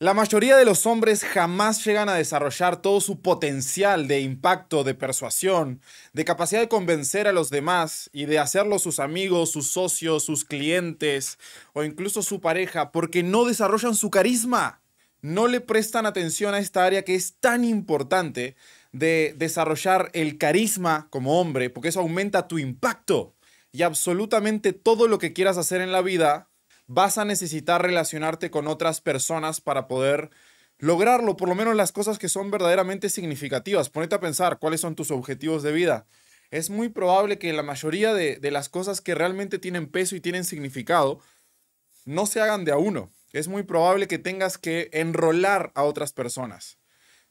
La mayoría de los hombres jamás llegan a desarrollar todo su potencial de impacto, de persuasión, de capacidad de convencer a los demás y de hacerlos sus amigos, sus socios, sus clientes o incluso su pareja porque no desarrollan su carisma. No le prestan atención a esta área que es tan importante de desarrollar el carisma como hombre porque eso aumenta tu impacto y absolutamente todo lo que quieras hacer en la vida vas a necesitar relacionarte con otras personas para poder lograrlo, por lo menos las cosas que son verdaderamente significativas. Ponete a pensar cuáles son tus objetivos de vida. Es muy probable que la mayoría de, las cosas que realmente tienen peso y tienen significado no se hagan de a uno. Es muy probable que tengas que enrolar a otras personas,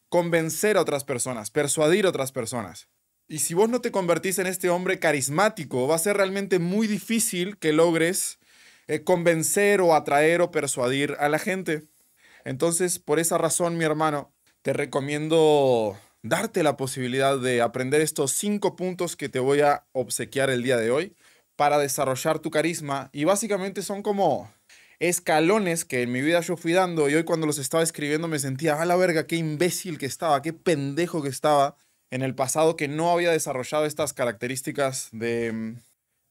convencer a otras personas, persuadir a otras personas. Y si vos no te convertís en este hombre carismático, va a ser realmente muy difícil que logres eh, convencer o atraer o persuadir a la gente. Entonces, por esa razón, mi hermano, te recomiendo darte la posibilidad de aprender estos cinco puntos que te voy a obsequiar el día de hoy para desarrollar tu carisma. Y básicamente son como escalones que en mi vida yo fui dando y hoy cuando los estaba escribiendo me sentía, a la verga, qué imbécil que estaba, qué pendejo que estaba en el pasado que no había desarrollado estas características de,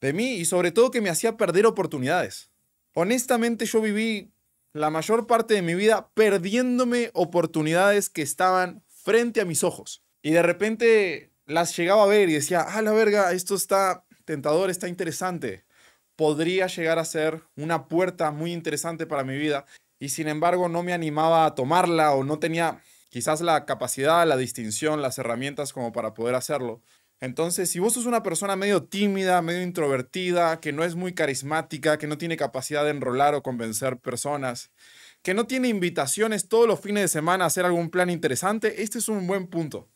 de mí y sobre todo que me hacía perder oportunidades. Honestamente yo viví la mayor parte de mi vida perdiéndome oportunidades que estaban frente a mis ojos. Y de repente las llegaba a ver y decía, ah, la verga, esto está tentador, está interesante. Podría llegar a ser una puerta muy interesante para mi vida. Y sin embargo no me animaba a tomarla o no tenía quizás la capacidad, la distinción, las herramientas como para poder hacerlo. Entonces, si vos sos una persona medio tímida, medio introvertida, que no es muy carismática, que no tiene capacidad de enrolar o convencer personas, que no tiene invitaciones todos los fines de semana a hacer algún plan interesante, este es un buen punto.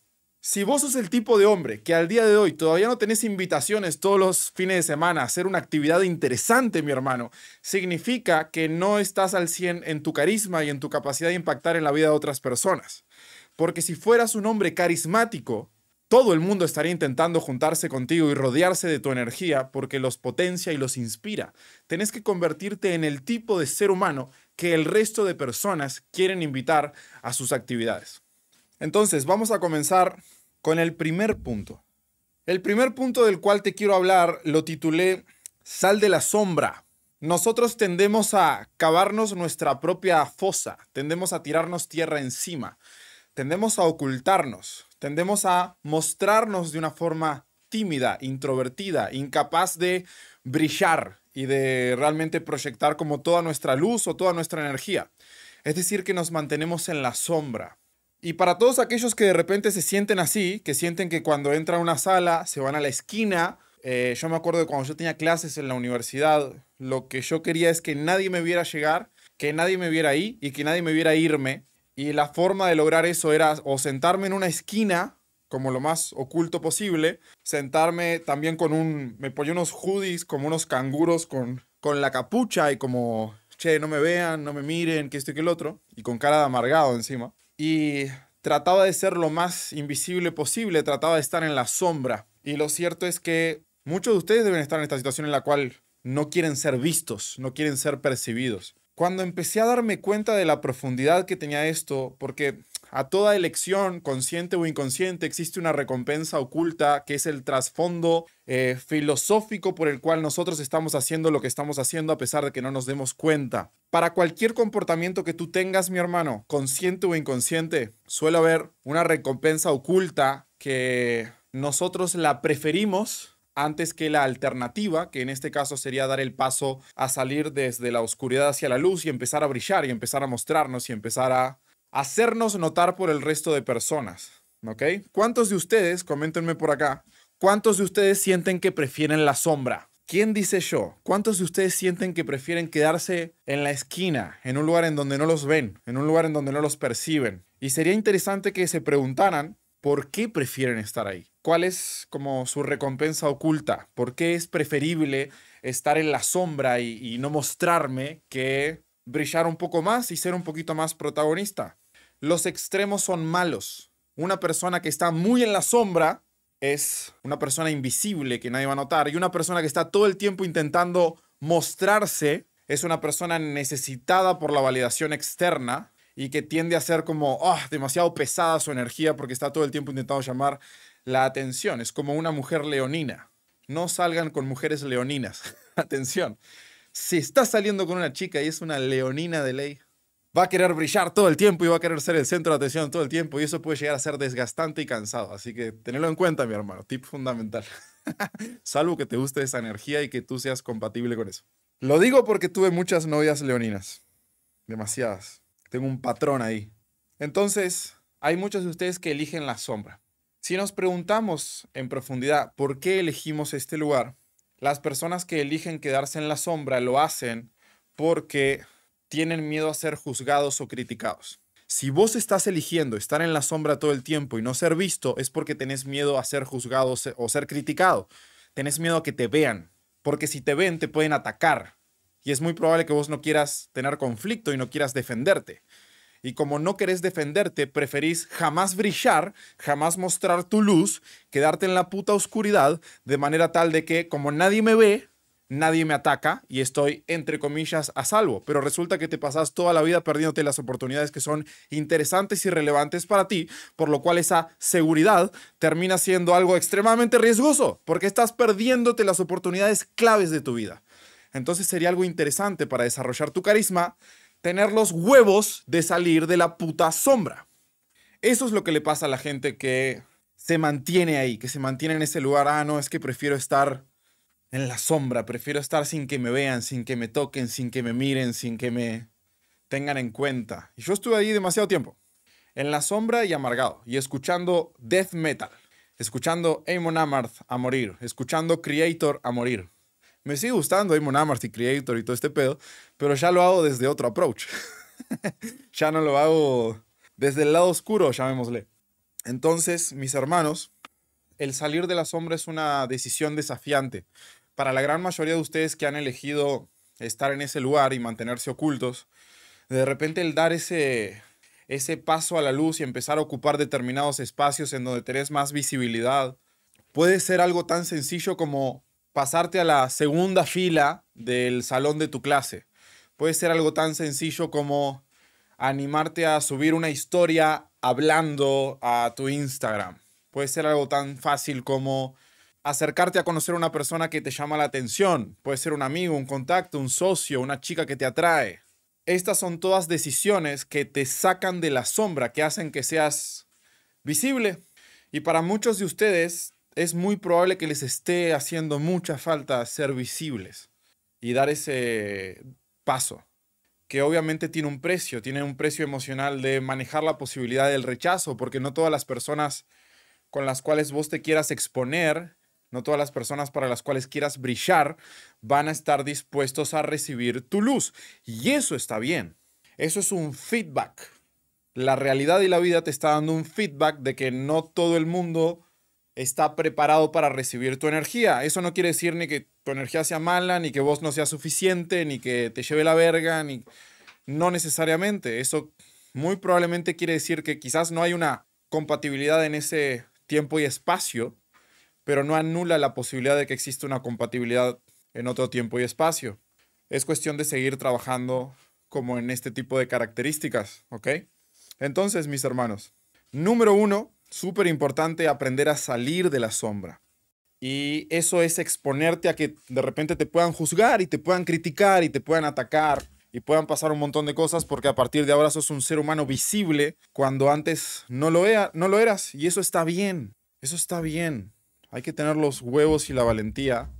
Si vos sos el tipo de hombre que al día de hoy todavía no tenés invitaciones todos los fines de semana a hacer una actividad interesante, mi hermano, significa que no estás al 100 en tu carisma y en tu capacidad de impactar en la vida de otras personas. Porque si fueras un hombre carismático, todo el mundo estaría intentando juntarse contigo y rodearse de tu energía porque los potencia y los inspira. Tenés que convertirte en el tipo de ser humano que el resto de personas quieren invitar a sus actividades. Entonces, vamos a comenzar con el primer punto. El primer punto del cual te quiero hablar lo titulé Sal de la sombra. Nosotros tendemos a cavarnos nuestra propia fosa, tendemos a tirarnos tierra encima, tendemos a ocultarnos, tendemos a mostrarnos de una forma tímida, introvertida, incapaz de brillar y de realmente proyectar como toda nuestra luz o toda nuestra energía. Es decir, que nos mantenemos en la sombra. Y para todos aquellos que de repente se sienten así, que sienten que cuando entran a una sala se van a la esquina, eh, yo me acuerdo de cuando yo tenía clases en la universidad, lo que yo quería es que nadie me viera llegar, que nadie me viera ahí y que nadie me viera irme. Y la forma de lograr eso era o sentarme en una esquina, como lo más oculto posible, sentarme también con un, me ponía unos hoodies como unos canguros con, con la capucha y como, che, no me vean, no me miren, que esto y que el otro, y con cara de amargado encima. Y trataba de ser lo más invisible posible, trataba de estar en la sombra. Y lo cierto es que muchos de ustedes deben estar en esta situación en la cual no quieren ser vistos, no quieren ser percibidos cuando empecé a darme cuenta de la profundidad que tenía esto, porque a toda elección, consciente o inconsciente, existe una recompensa oculta que es el trasfondo eh, filosófico por el cual nosotros estamos haciendo lo que estamos haciendo a pesar de que no nos demos cuenta. Para cualquier comportamiento que tú tengas, mi hermano, consciente o inconsciente, suele haber una recompensa oculta que nosotros la preferimos antes que la alternativa, que en este caso sería dar el paso a salir desde la oscuridad hacia la luz y empezar a brillar y empezar a mostrarnos y empezar a hacernos notar por el resto de personas. ¿Ok? ¿Cuántos de ustedes, coméntenme por acá, cuántos de ustedes sienten que prefieren la sombra? ¿Quién dice yo? ¿Cuántos de ustedes sienten que prefieren quedarse en la esquina, en un lugar en donde no los ven, en un lugar en donde no los perciben? Y sería interesante que se preguntaran por qué prefieren estar ahí. ¿Cuál es como su recompensa oculta? ¿Por qué es preferible estar en la sombra y, no mostrarme que brillar un poco más y ser un poquito más protagonista? Los extremos son malos. Una persona que está muy en la sombra es una persona invisible que nadie va a notar y una persona que está todo el tiempo intentando mostrarse es una persona necesitada por la validación externa y que tiende a ser como ah, demasiado pesada su energía porque está todo el tiempo intentando llamar la atención. Es como una mujer leonina. No salgan con mujeres leoninas. Atención. Si estás saliendo con una chica y es una leonina de ley, va a querer brillar todo el tiempo y va a querer ser el centro de atención todo el tiempo y eso puede llegar a ser desgastante y cansado. Así que tenedlo en cuenta, mi hermano. Tip fundamental. Salvo que te guste esa energía y que tú seas compatible con eso. Lo digo porque tuve muchas novias leoninas. Demasiadas. Tengo un patrón ahí. Entonces, hay muchos de ustedes que eligen la sombra. Si nos preguntamos en profundidad por qué elegimos este lugar, las personas que eligen quedarse en la sombra lo hacen porque tienen miedo a ser juzgados o criticados. Si vos estás eligiendo estar en la sombra todo el tiempo y no ser visto, es porque tenés miedo a ser juzgado o ser criticado. Tenés miedo a que te vean, porque si te ven te pueden atacar. Y es muy probable que vos no quieras tener conflicto y no quieras defenderte. Y como no querés defenderte, preferís jamás brillar, jamás mostrar tu luz, quedarte en la puta oscuridad, de manera tal de que como nadie me ve, nadie me ataca y estoy, entre comillas, a salvo. Pero resulta que te pasas toda la vida perdiéndote las oportunidades que son interesantes y relevantes para ti, por lo cual esa seguridad termina siendo algo extremadamente riesgoso, porque estás perdiéndote las oportunidades claves de tu vida. Entonces sería algo interesante para desarrollar tu carisma, tener los huevos de salir de la puta sombra. Eso es lo que le pasa a la gente que se mantiene ahí, que se mantiene en ese lugar. Ah, no, es que prefiero estar en la sombra, prefiero estar sin que me vean, sin que me toquen, sin que me miren, sin que me tengan en cuenta. Y yo estuve ahí demasiado tiempo, en la sombra y amargado, y escuchando death metal, escuchando Amon Amarth a morir, escuchando Creator a morir. Me sigue gustando Amon Amarth y Creator y todo este pedo, pero ya lo hago desde otro approach. ya no lo hago desde el lado oscuro, llamémosle. Entonces, mis hermanos, el salir de la sombra es una decisión desafiante para la gran mayoría de ustedes que han elegido estar en ese lugar y mantenerse ocultos, de repente el dar ese, ese paso a la luz y empezar a ocupar determinados espacios en donde tenés más visibilidad, puede ser algo tan sencillo como pasarte a la segunda fila del salón de tu clase. Puede ser algo tan sencillo como animarte a subir una historia hablando a tu Instagram. Puede ser algo tan fácil como acercarte a conocer a una persona que te llama la atención. Puede ser un amigo, un contacto, un socio, una chica que te atrae. Estas son todas decisiones que te sacan de la sombra, que hacen que seas visible. Y para muchos de ustedes es muy probable que les esté haciendo mucha falta ser visibles y dar ese paso, que obviamente tiene un precio, tiene un precio emocional de manejar la posibilidad del rechazo, porque no todas las personas con las cuales vos te quieras exponer no todas las personas para las cuales quieras brillar van a estar dispuestos a recibir tu luz. Y eso está bien. Eso es un feedback. La realidad y la vida te está dando un feedback de que no todo el mundo está preparado para recibir tu energía. Eso no quiere decir ni que tu energía sea mala, ni que vos no seas suficiente, ni que te lleve la verga, ni no necesariamente. Eso muy probablemente quiere decir que quizás no hay una compatibilidad en ese tiempo y espacio pero no anula la posibilidad de que exista una compatibilidad en otro tiempo y espacio. Es cuestión de seguir trabajando como en este tipo de características, ¿ok? Entonces, mis hermanos, número uno, súper importante aprender a salir de la sombra. Y eso es exponerte a que de repente te puedan juzgar y te puedan criticar y te puedan atacar y puedan pasar un montón de cosas porque a partir de ahora sos un ser humano visible cuando antes no lo, no lo eras. Y eso está bien, eso está bien. Hay que tener los huevos y la valentía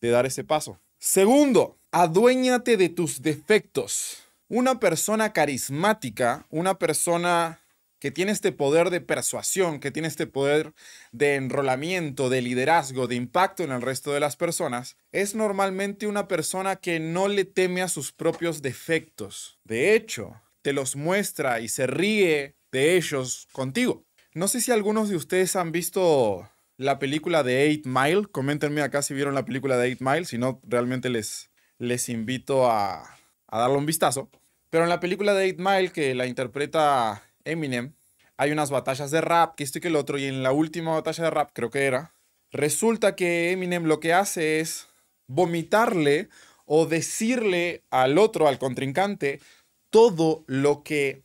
de dar ese paso. Segundo, aduéñate de tus defectos. Una persona carismática, una persona que tiene este poder de persuasión, que tiene este poder de enrolamiento, de liderazgo, de impacto en el resto de las personas, es normalmente una persona que no le teme a sus propios defectos. De hecho, te los muestra y se ríe de ellos contigo. No sé si algunos de ustedes han visto la película de Eight Mile. Coméntenme acá si vieron la película de Eight Mile. Si no, realmente les, les invito a, a darle un vistazo. Pero en la película de Eight Mile, que la interpreta Eminem, hay unas batallas de rap, que esto y que el otro. Y en la última batalla de rap, creo que era, resulta que Eminem lo que hace es vomitarle o decirle al otro, al contrincante, todo lo que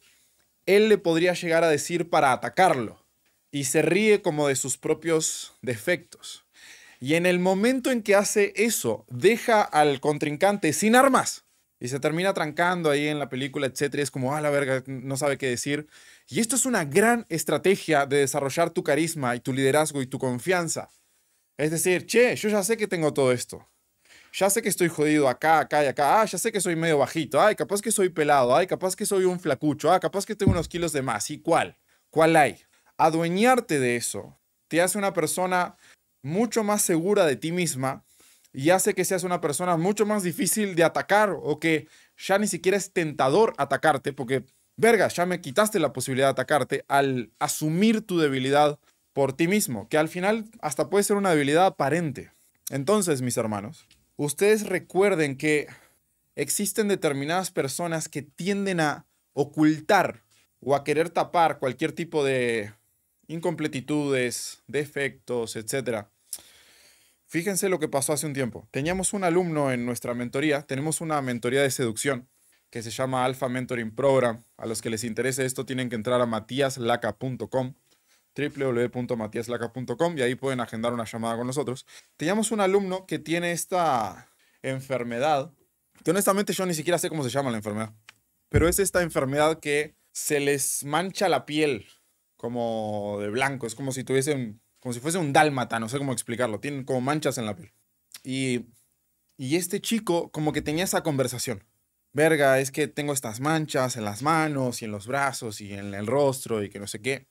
él le podría llegar a decir para atacarlo. Y se ríe como de sus propios defectos. Y en el momento en que hace eso, deja al contrincante sin armas. Y se termina trancando ahí en la película, etc. es como, ah, la verga, no sabe qué decir. Y esto es una gran estrategia de desarrollar tu carisma y tu liderazgo y tu confianza. Es decir, che, yo ya sé que tengo todo esto. Ya sé que estoy jodido acá, acá y acá. Ah, ya sé que soy medio bajito. Ay, capaz que soy pelado. Ay, capaz que soy un flacucho. Ah, capaz que tengo unos kilos de más. ¿Y cuál? ¿Cuál hay? Adueñarte de eso te hace una persona mucho más segura de ti misma y hace que seas una persona mucho más difícil de atacar o que ya ni siquiera es tentador atacarte porque verga, ya me quitaste la posibilidad de atacarte al asumir tu debilidad por ti mismo, que al final hasta puede ser una debilidad aparente. Entonces, mis hermanos, ustedes recuerden que existen determinadas personas que tienden a ocultar o a querer tapar cualquier tipo de incompletitudes, defectos, etc. Fíjense lo que pasó hace un tiempo. Teníamos un alumno en nuestra mentoría, tenemos una mentoría de seducción, que se llama Alpha Mentoring Program. A los que les interese esto tienen que entrar a matiaslaca.com www.matiaslaca.com y ahí pueden agendar una llamada con nosotros. Teníamos un alumno que tiene esta enfermedad, que honestamente yo ni siquiera sé cómo se llama la enfermedad, pero es esta enfermedad que se les mancha la piel como de blanco, es como si tuviesen, como si fuese un dálmata, no sé cómo explicarlo, tienen como manchas en la piel. Y, y este chico como que tenía esa conversación verga, es que tengo estas manchas en las manos y en los brazos y en el rostro y que no sé qué.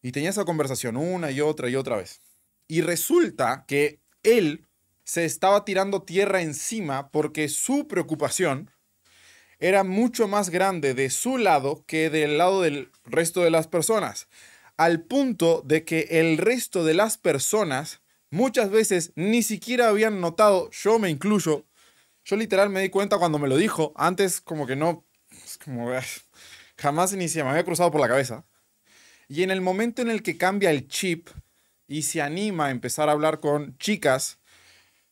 Y tenía esa conversación una y otra y otra vez. Y resulta que él se estaba tirando tierra encima porque su preocupación era mucho más grande de su lado que del lado del resto de las personas. Al punto de que el resto de las personas muchas veces ni siquiera habían notado, yo me incluyo, yo literal me di cuenta cuando me lo dijo. Antes como que no, como jamás ni se me había cruzado por la cabeza. Y en el momento en el que cambia el chip y se anima a empezar a hablar con chicas,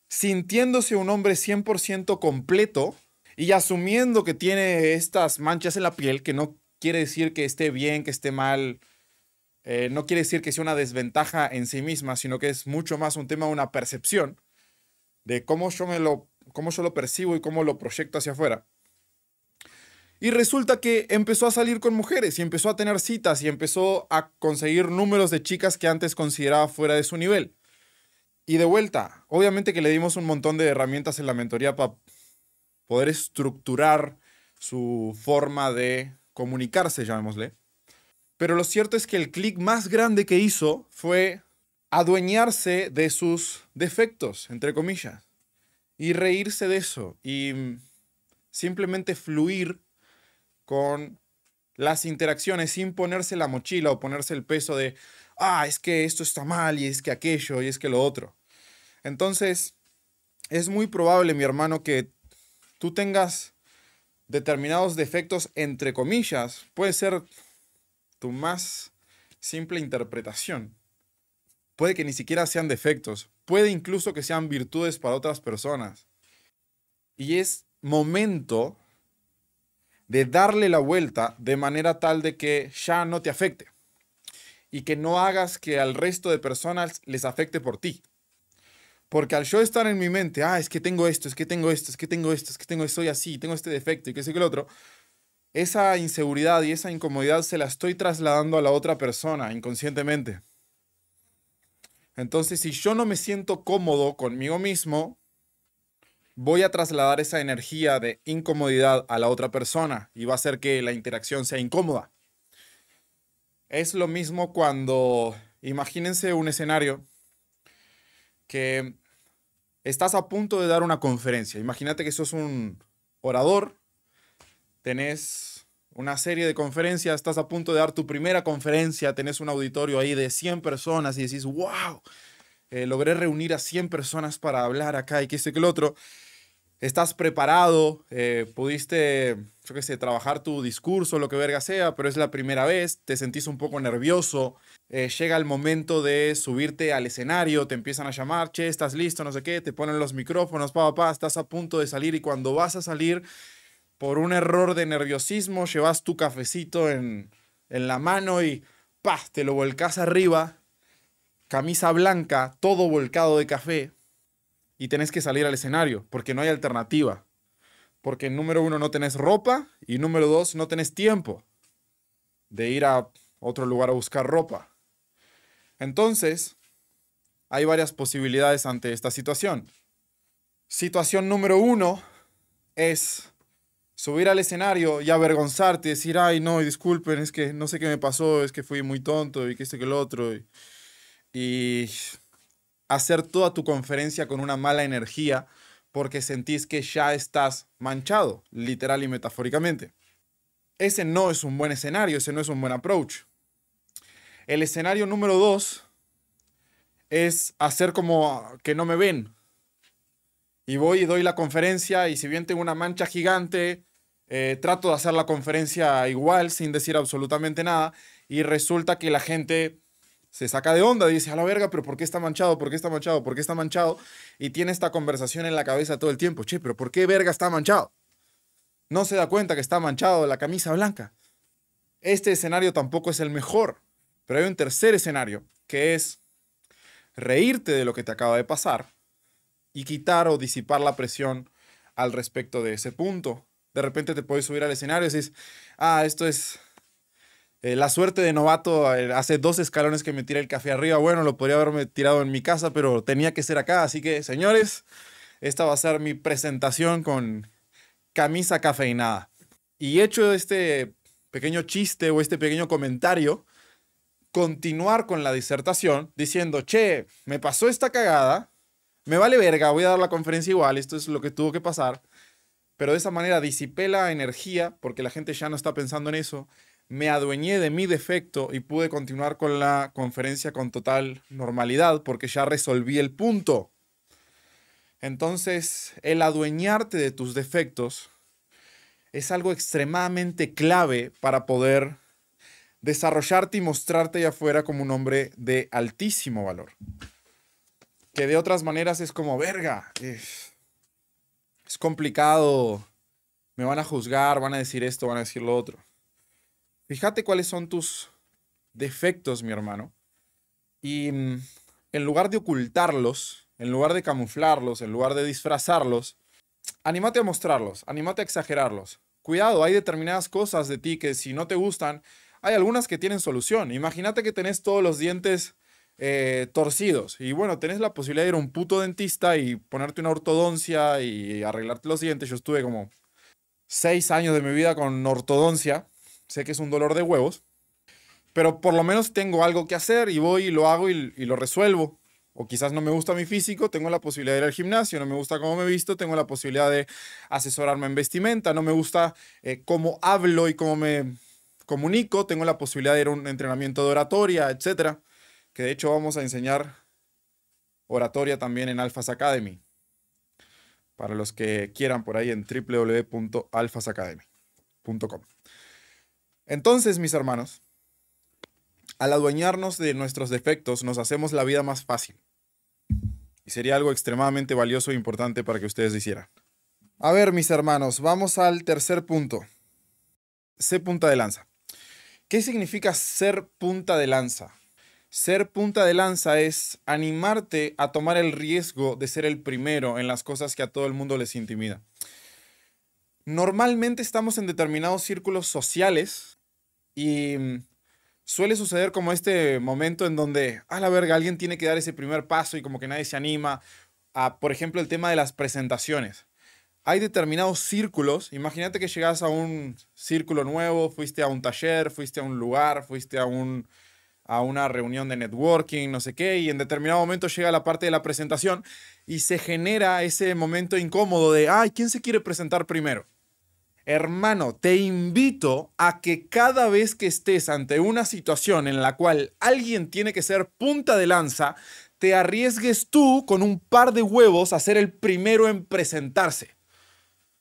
sintiéndose un hombre 100% completo y asumiendo que tiene estas manchas en la piel, que no quiere decir que esté bien, que esté mal, eh, no quiere decir que sea una desventaja en sí misma, sino que es mucho más un tema de una percepción de cómo yo me lo cómo yo lo percibo y cómo lo proyecto hacia afuera. Y resulta que empezó a salir con mujeres y empezó a tener citas y empezó a conseguir números de chicas que antes consideraba fuera de su nivel. Y de vuelta, obviamente que le dimos un montón de herramientas en la mentoría para poder estructurar su forma de comunicarse, llamémosle. Pero lo cierto es que el clic más grande que hizo fue adueñarse de sus defectos, entre comillas y reírse de eso y mm, simplemente fluir con las interacciones sin ponerse la mochila o ponerse el peso de, ah, es que esto está mal y es que aquello y es que lo otro. Entonces, es muy probable, mi hermano, que tú tengas determinados defectos entre comillas. Puede ser tu más simple interpretación. Puede que ni siquiera sean defectos, puede incluso que sean virtudes para otras personas. Y es momento de darle la vuelta de manera tal de que ya no te afecte y que no hagas que al resto de personas les afecte por ti. Porque al yo estar en mi mente, ah, es que tengo esto, es que tengo esto, es que tengo esto, es que tengo, soy así, tengo este defecto y que sé que el otro, esa inseguridad y esa incomodidad se la estoy trasladando a la otra persona inconscientemente. Entonces, si yo no me siento cómodo conmigo mismo, voy a trasladar esa energía de incomodidad a la otra persona y va a hacer que la interacción sea incómoda. Es lo mismo cuando, imagínense un escenario que estás a punto de dar una conferencia. Imagínate que sos un orador, tenés una serie de conferencias, estás a punto de dar tu primera conferencia, tenés un auditorio ahí de 100 personas y decís, wow, eh, logré reunir a 100 personas para hablar acá y qué sé que el otro. Estás preparado, eh, pudiste, yo qué sé, trabajar tu discurso, lo que verga sea, pero es la primera vez, te sentís un poco nervioso, eh, llega el momento de subirte al escenario, te empiezan a llamar, che, estás listo, no sé qué, te ponen los micrófonos, pa, pa, pa, estás a punto de salir y cuando vas a salir por un error de nerviosismo llevas tu cafecito en en la mano y ¡pah! te lo volcás arriba, camisa blanca, todo volcado de café, y tenés que salir al escenario, porque no hay alternativa. Porque número uno no tenés ropa y número dos no tenés tiempo de ir a otro lugar a buscar ropa. Entonces, hay varias posibilidades ante esta situación. Situación número uno es subir al escenario y avergonzarte decir, ay, no, disculpen, es que no sé qué me pasó, es que fui muy tonto y que este que el otro. Y, y hacer toda tu conferencia con una mala energía porque sentís que ya estás manchado, literal y metafóricamente. Ese no es un buen escenario, ese no es un buen approach. El escenario número dos es hacer como que no me ven. Y voy y doy la conferencia y si bien tengo una mancha gigante, eh, trato de hacer la conferencia igual sin decir absolutamente nada y resulta que la gente se saca de onda, dice, a la verga, pero ¿por qué está manchado? ¿Por qué está manchado? ¿Por qué está manchado? Y tiene esta conversación en la cabeza todo el tiempo, che, pero ¿por qué verga está manchado? No se da cuenta que está manchado la camisa blanca. Este escenario tampoco es el mejor, pero hay un tercer escenario, que es reírte de lo que te acaba de pasar y quitar o disipar la presión al respecto de ese punto. De repente te puedes subir al escenario y dices, ah, esto es eh, la suerte de novato, eh, hace dos escalones que me tiré el café arriba. Bueno, lo podría haberme tirado en mi casa, pero tenía que ser acá. Así que, señores, esta va a ser mi presentación con camisa cafeinada. Y hecho este pequeño chiste o este pequeño comentario, continuar con la disertación diciendo, che, me pasó esta cagada, me vale verga, voy a dar la conferencia igual, esto es lo que tuvo que pasar. Pero de esa manera disipé la energía porque la gente ya no está pensando en eso me adueñé de mi defecto y pude continuar con la conferencia con total normalidad porque ya resolví el punto. Entonces, el adueñarte de tus defectos es algo extremadamente clave para poder desarrollarte y mostrarte allá afuera como un hombre de altísimo valor. Que de otras maneras es como, verga, es, es complicado, me van a juzgar, van a decir esto, van a decir lo otro. Fíjate cuáles son tus defectos, mi hermano. Y mm, en lugar de ocultarlos, en lugar de camuflarlos, en lugar de disfrazarlos, anímate a mostrarlos, anímate a exagerarlos. Cuidado, hay determinadas cosas de ti que si no te gustan, hay algunas que tienen solución. Imagínate que tenés todos los dientes eh, torcidos y bueno, tenés la posibilidad de ir a un puto dentista y ponerte una ortodoncia y arreglarte los dientes. Yo estuve como seis años de mi vida con ortodoncia sé que es un dolor de huevos, pero por lo menos tengo algo que hacer y voy y lo hago y, lo resuelvo. O quizás no me gusta mi físico, tengo la posibilidad de ir al gimnasio, no me gusta cómo me visto, tengo la posibilidad de asesorarme en vestimenta, no me gusta eh, cómo hablo y cómo me comunico, tengo la posibilidad de ir a un entrenamiento de oratoria, etc. Que de hecho vamos a enseñar oratoria también en Alphas Academy. Para los que quieran por ahí en www.alphasacademy.com. Entonces, mis hermanos, al adueñarnos de nuestros defectos, nos hacemos la vida más fácil. Y sería algo extremadamente valioso e importante para que ustedes hicieran. A ver, mis hermanos, vamos al tercer punto. Sé punta de lanza. ¿Qué significa ser punta de lanza? Ser punta de lanza es animarte a tomar el riesgo de ser el primero en las cosas que a todo el mundo les intimida. Normalmente estamos en determinados círculos sociales y mm, suele suceder como este momento en donde, a la verga, alguien tiene que dar ese primer paso y como que nadie se anima a, por ejemplo, el tema de las presentaciones. Hay determinados círculos, imagínate que llegas a un círculo nuevo, fuiste a un taller, fuiste a un lugar, fuiste a, un, a una reunión de networking, no sé qué, y en determinado momento llega la parte de la presentación y se genera ese momento incómodo de, ay, ¿quién se quiere presentar primero? Hermano, te invito a que cada vez que estés ante una situación en la cual alguien tiene que ser punta de lanza, te arriesgues tú con un par de huevos a ser el primero en presentarse.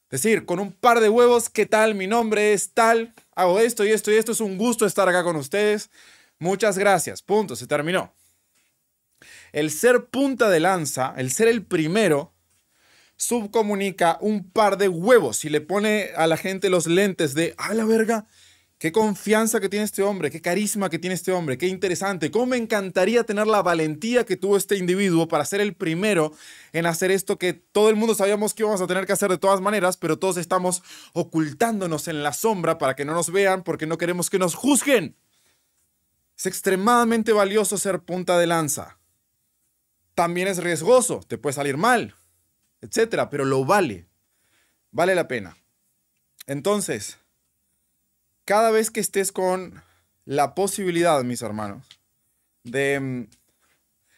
Es decir, con un par de huevos, ¿qué tal? Mi nombre es tal, hago esto y esto y esto, es un gusto estar acá con ustedes. Muchas gracias, punto, se terminó. El ser punta de lanza, el ser el primero, subcomunica un par de huevos y le pone a la gente los lentes de, a la verga, Qué confianza que tiene este hombre, qué carisma que tiene este hombre, qué interesante. Cómo me encantaría tener la valentía que tuvo este individuo para ser el primero en hacer esto que todo el mundo sabíamos que íbamos a tener que hacer de todas maneras, pero todos estamos ocultándonos en la sombra para que no nos vean porque no queremos que nos juzguen. Es extremadamente valioso ser punta de lanza. También es riesgoso, te puede salir mal, etcétera, pero lo vale. Vale la pena. Entonces, cada vez que estés con la posibilidad, mis hermanos, de mm,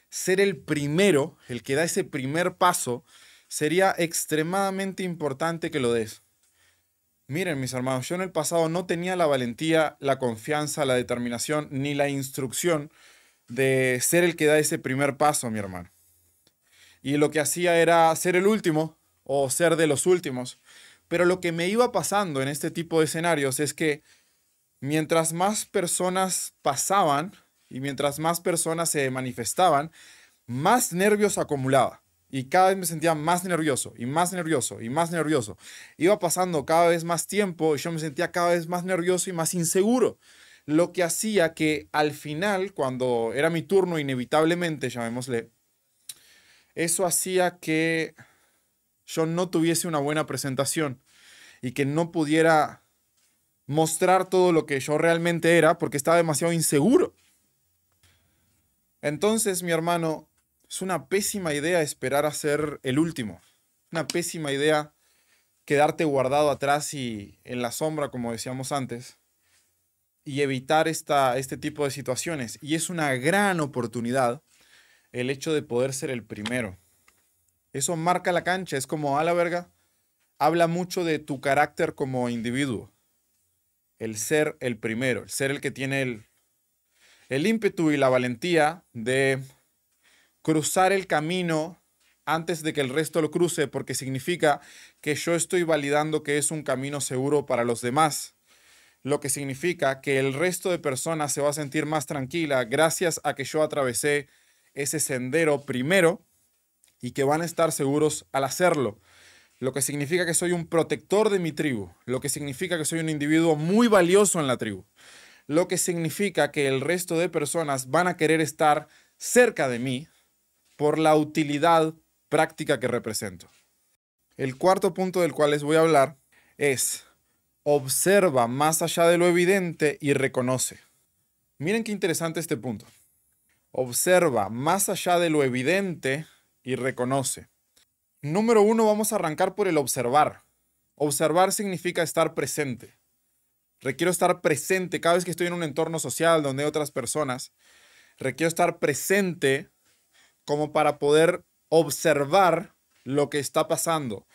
ser el primero, el que da ese primer paso, sería extremadamente importante que lo des. Miren, mis hermanos, yo en el pasado no tenía la valentía, la confianza, la determinación, ni la instrucción de ser el que da ese primer paso, mi hermano. Y lo que hacía era ser el último o ser de los últimos. Pero lo que me iba pasando en este tipo de escenarios es que mientras más personas pasaban y mientras más personas se manifestaban, más nervios acumulaba. Y cada vez me sentía más nervioso y más nervioso y más nervioso. Iba pasando cada vez más tiempo y yo me sentía cada vez más nervioso y más inseguro. Lo que hacía que al final, cuando era mi turno, inevitablemente, llamémosle, eso hacía que yo no tuviese una buena presentación y que no pudiera mostrar todo lo que yo realmente era porque estaba demasiado inseguro. Entonces, mi hermano, es una pésima idea esperar a ser el último. Una pésima idea quedarte guardado atrás y en la sombra, como decíamos antes, y evitar esta, este tipo de situaciones. Y es una gran oportunidad el hecho de poder ser el primero. Eso marca la cancha, es como a la verga, habla mucho de tu carácter como individuo el ser el primero, el ser el que tiene el, el ímpetu y la valentía de cruzar el camino antes de que el resto lo cruce, porque significa que yo estoy validando que es un camino seguro para los demás, lo que significa que el resto de personas se va a sentir más tranquila gracias a que yo atravesé ese sendero primero y que van a estar seguros al hacerlo lo que significa que soy un protector de mi tribu, lo que significa que soy un individuo muy valioso en la tribu, lo que significa que el resto de personas van a querer estar cerca de mí por la utilidad práctica que represento. El cuarto punto del cual les voy a hablar es observa más allá de lo evidente y reconoce. Miren qué interesante este punto. Observa más allá de lo evidente y reconoce. Número uno, vamos a arrancar por el observar. Observar significa estar presente. Requiero estar presente cada vez que estoy en un entorno social donde hay otras personas. Requiero estar presente como para poder observar lo que está pasando.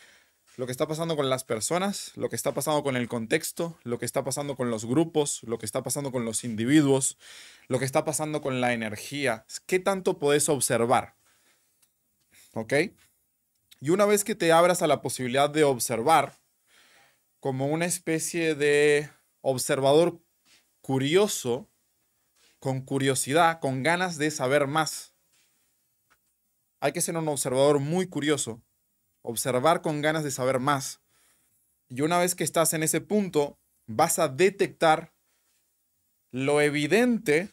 Lo que está pasando con las personas, lo que está pasando con el contexto, lo que está pasando con los grupos, lo que está pasando con los individuos, lo que está pasando con la energía. ¿Qué tanto puedes observar? ¿Ok? Y una vez que te abras a la posibilidad de observar, como una especie de observador curioso, con curiosidad, con ganas de saber más. Hay que ser un observador muy curioso, observar con ganas de saber más. Y una vez que estás en ese punto, vas a detectar lo evidente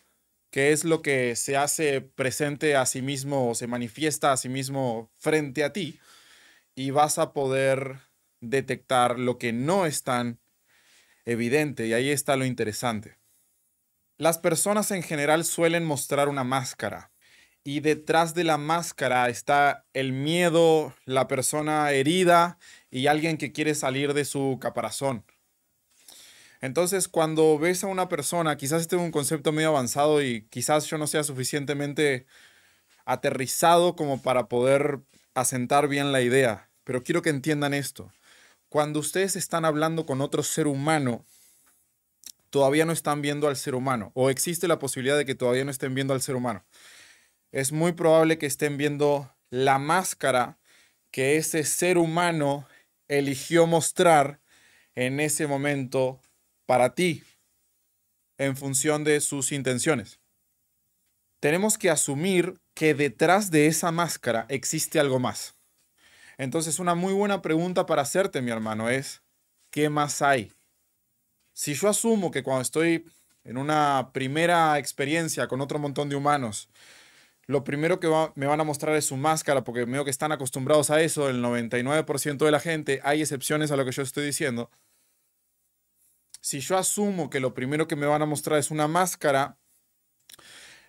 que es lo que se hace presente a sí mismo o se manifiesta a sí mismo frente a ti y vas a poder detectar lo que no es tan evidente y ahí está lo interesante. Las personas en general suelen mostrar una máscara y detrás de la máscara está el miedo, la persona herida y alguien que quiere salir de su caparazón. Entonces, cuando ves a una persona, quizás este es un concepto medio avanzado y quizás yo no sea suficientemente aterrizado como para poder asentar bien la idea. Pero quiero que entiendan esto. Cuando ustedes están hablando con otro ser humano, todavía no están viendo al ser humano o existe la posibilidad de que todavía no estén viendo al ser humano. Es muy probable que estén viendo la máscara que ese ser humano eligió mostrar en ese momento para ti en función de sus intenciones. Tenemos que asumir que detrás de esa máscara existe algo más. Entonces, una muy buena pregunta para hacerte, mi hermano, es, ¿qué más hay? Si yo asumo que cuando estoy en una primera experiencia con otro montón de humanos, lo primero que me van a mostrar es su máscara, porque veo que están acostumbrados a eso, el 99% de la gente, hay excepciones a lo que yo estoy diciendo. Si yo asumo que lo primero que me van a mostrar es una máscara,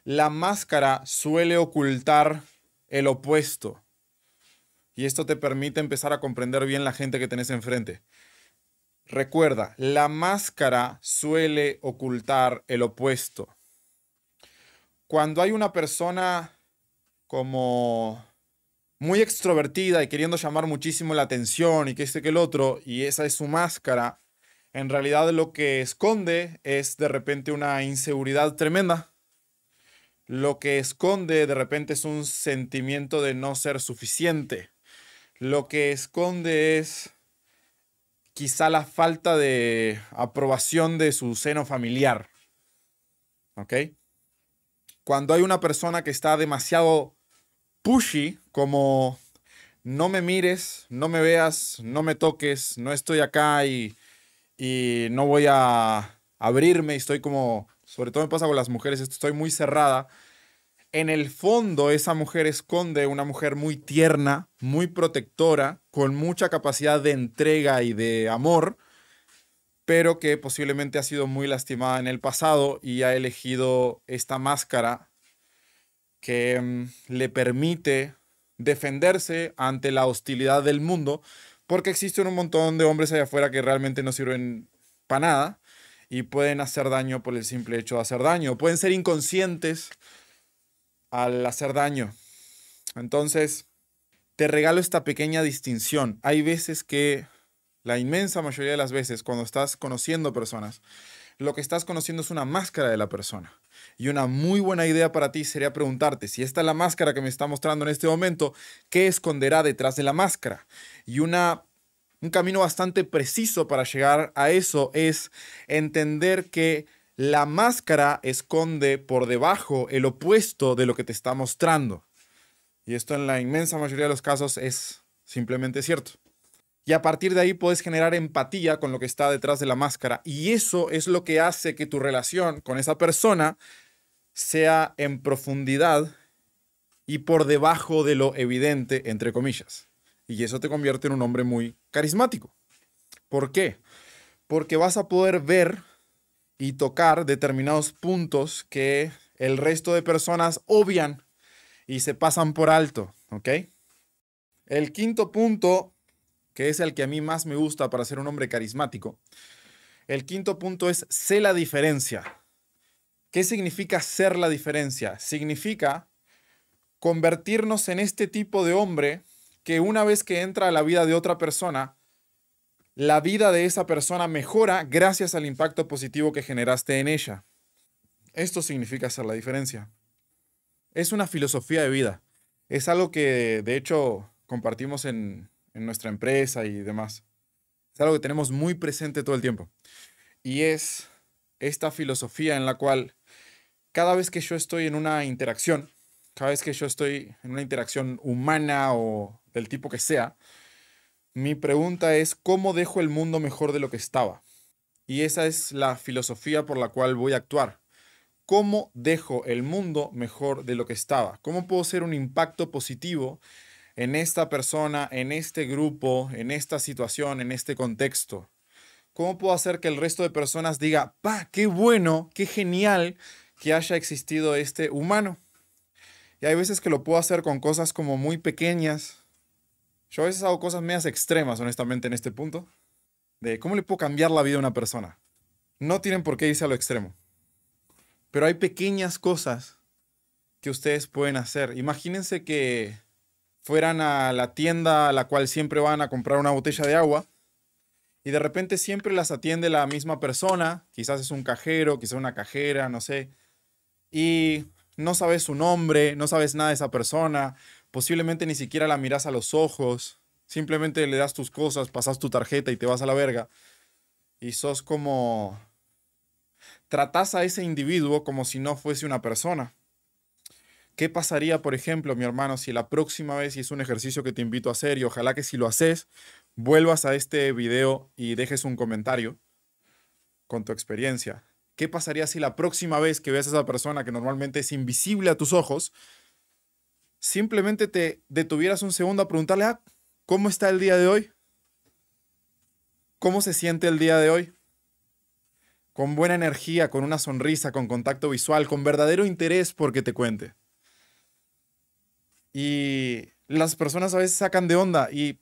la máscara suele ocultar el opuesto. Y esto te permite empezar a comprender bien la gente que tenés enfrente. Recuerda, la máscara suele ocultar el opuesto. Cuando hay una persona como muy extrovertida y queriendo llamar muchísimo la atención y que este que el otro, y esa es su máscara, en realidad lo que esconde es de repente una inseguridad tremenda. Lo que esconde de repente es un sentimiento de no ser suficiente. Lo que esconde es quizá la falta de aprobación de su seno familiar. ¿Ok? Cuando hay una persona que está demasiado pushy, como no me mires, no me veas, no me toques, no estoy acá y, y no voy a abrirme, y estoy como, sobre todo me pasa con las mujeres, estoy muy cerrada. En el fondo esa mujer esconde una mujer muy tierna, muy protectora, con mucha capacidad de entrega y de amor, pero que posiblemente ha sido muy lastimada en el pasado y ha elegido esta máscara que mm, le permite defenderse ante la hostilidad del mundo, porque existen un montón de hombres allá afuera que realmente no sirven para nada y pueden hacer daño por el simple hecho de hacer daño, pueden ser inconscientes al hacer daño. Entonces, te regalo esta pequeña distinción. Hay veces que, la inmensa mayoría de las veces, cuando estás conociendo personas, lo que estás conociendo es una máscara de la persona. Y una muy buena idea para ti sería preguntarte, si esta es la máscara que me está mostrando en este momento, ¿qué esconderá detrás de la máscara? Y una, un camino bastante preciso para llegar a eso es entender que la máscara esconde por debajo el opuesto de lo que te está mostrando. Y esto en la inmensa mayoría de los casos es simplemente cierto. Y a partir de ahí puedes generar empatía con lo que está detrás de la máscara. Y eso es lo que hace que tu relación con esa persona sea en profundidad y por debajo de lo evidente, entre comillas. Y eso te convierte en un hombre muy carismático. ¿Por qué? Porque vas a poder ver y tocar determinados puntos que el resto de personas obvian y se pasan por alto, ¿ok? El quinto punto, que es el que a mí más me gusta para ser un hombre carismático, el quinto punto es sé la diferencia. ¿Qué significa ser la diferencia? Significa convertirnos en este tipo de hombre que una vez que entra a la vida de otra persona, la vida de esa persona mejora gracias al impacto positivo que generaste en ella. Esto significa hacer la diferencia. Es una filosofía de vida. Es algo que de hecho compartimos en, nuestra empresa y demás. Es algo que tenemos muy presente todo el tiempo. Y es esta filosofía en la cual cada vez que yo estoy en una interacción, cada vez que yo estoy en una interacción humana o del tipo que sea, mi pregunta es, ¿cómo dejo el mundo mejor de lo que estaba? Y esa es la filosofía por la cual voy a actuar. ¿Cómo dejo el mundo mejor de lo que estaba? ¿Cómo puedo ser un impacto positivo en esta persona, en este grupo, en esta situación, en este contexto? ¿Cómo puedo hacer que el resto de personas diga, pa, qué bueno, qué genial que haya existido este humano? Y hay veces que lo puedo hacer con cosas como muy pequeñas, yo a veces hago cosas medias extremas, honestamente, en este punto. De cómo le puedo cambiar la vida a una persona. No tienen por qué irse a lo extremo. Pero hay pequeñas cosas que ustedes pueden hacer. Imagínense que fueran a la tienda a la cual siempre van a comprar una botella de agua y de repente siempre las atiende la misma persona, quizás es un cajero, quizás una cajera, no sé, y no sabes su nombre, no sabes nada de esa persona, posiblemente ni siquiera la miras a los ojos, simplemente le das tus cosas, pasas tu tarjeta y te vas a la verga. Y sos como... Tratás a ese individuo como si no fuese una persona. ¿Qué pasaría, por ejemplo, mi hermano, si la próxima vez, y es un ejercicio que te invito a hacer, y ojalá que si lo haces, vuelvas a este video y dejes un comentario? con tu experiencia. ¿Qué pasaría si la próxima vez que veas a esa persona que normalmente es invisible a tus ojos, simplemente te detuvieras un segundo a preguntarle, ah, ¿cómo está el día de hoy? ¿Cómo se siente el día de hoy? Con buena energía, con una sonrisa, con contacto visual, con verdadero interés porque te cuente. Y las personas a veces sacan de onda y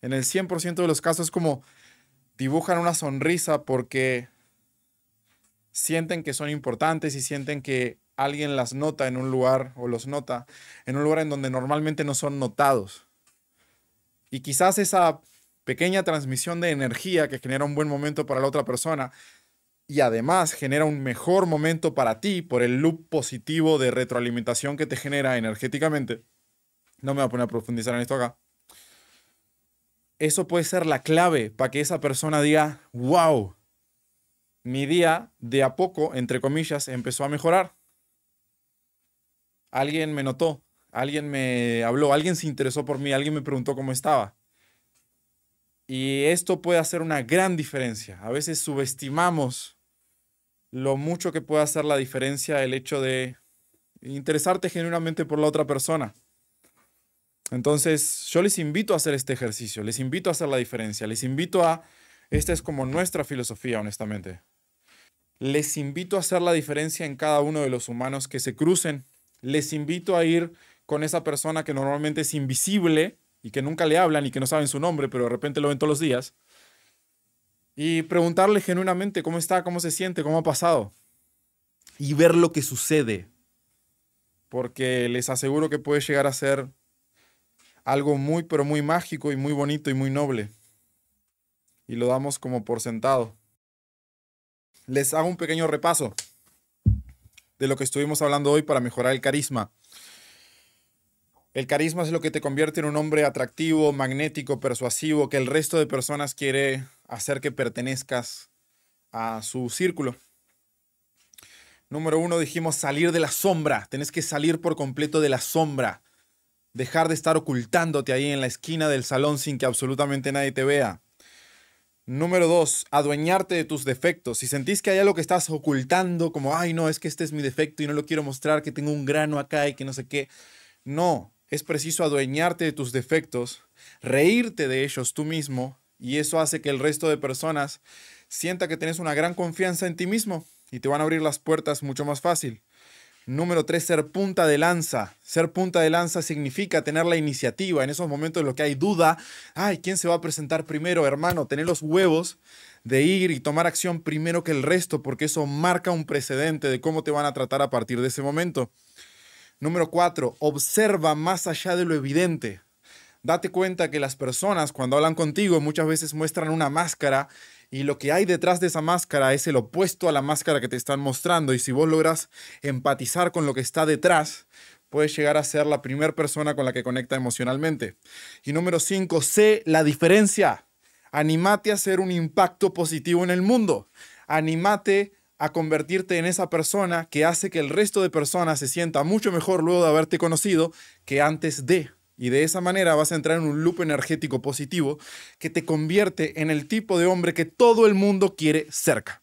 en el 100% de los casos como dibujan una sonrisa porque sienten que son importantes y sienten que alguien las nota en un lugar o los nota en un lugar en donde normalmente no son notados. Y quizás esa pequeña transmisión de energía que genera un buen momento para la otra persona y además genera un mejor momento para ti por el loop positivo de retroalimentación que te genera energéticamente. No me voy a poner a profundizar en esto acá. Eso puede ser la clave para que esa persona diga, wow, mi día de a poco, entre comillas, empezó a mejorar. Alguien me notó, alguien me habló, alguien se interesó por mí, alguien me preguntó cómo estaba. Y esto puede hacer una gran diferencia. A veces subestimamos lo mucho que puede hacer la diferencia el hecho de interesarte genuinamente por la otra persona. Entonces, yo les invito a hacer este ejercicio, les invito a hacer la diferencia, les invito a, esta es como nuestra filosofía, honestamente les invito a hacer la diferencia en cada uno de los humanos que se crucen. Les invito a ir con esa persona que normalmente es invisible y que nunca le hablan y que no saben su nombre, pero de repente lo ven todos los días. Y preguntarle genuinamente cómo está, cómo se siente, cómo ha pasado. Y ver lo que sucede. Porque les aseguro que puede llegar a ser algo muy, pero muy mágico y muy bonito y muy noble. Y lo damos como por sentado les hago un pequeño repaso de lo que estuvimos hablando hoy para mejorar el carisma. El carisma es lo que te convierte en un hombre atractivo, magnético, persuasivo, que el resto de personas quiere hacer que pertenezcas a su círculo. Número uno, dijimos salir de la sombra. Tenés que salir por completo de la sombra. Dejar de estar ocultándote ahí en la esquina del salón sin que absolutamente nadie te vea. Número dos, adueñarte de tus defectos. Si sentís que hay algo que estás ocultando, como, ay, no, es que este es mi defecto y no lo quiero mostrar, que tengo un grano acá y que no sé qué. No, es preciso adueñarte de tus defectos, reírte de ellos tú mismo, y eso hace que el resto de personas sienta que tienes una gran confianza en ti mismo y te van a abrir las puertas mucho más fácil. Número tres, ser punta de lanza. Ser punta de lanza significa tener la iniciativa. En esos momentos en los que hay duda, ay, ¿quién se va a presentar primero, hermano? Tener los huevos de ir y tomar acción primero que el resto, porque eso marca un precedente de cómo te van a tratar a partir de ese momento. Número cuatro, observa más allá de lo evidente. Date cuenta que las personas cuando hablan contigo muchas veces muestran una máscara y lo que hay detrás de esa máscara es el opuesto a la máscara que te están mostrando y si vos logras empatizar con lo que está detrás, puedes llegar a ser la primera persona con la que conecta emocionalmente. Y número cinco, sé la diferencia. Animate a hacer un impacto positivo en el mundo. Animate a convertirte en esa persona que hace que el resto de personas se sienta mucho mejor luego de haberte conocido que antes de. Y de esa manera vas a entrar en un loop energético positivo que te convierte en el tipo de hombre que todo el mundo quiere cerca.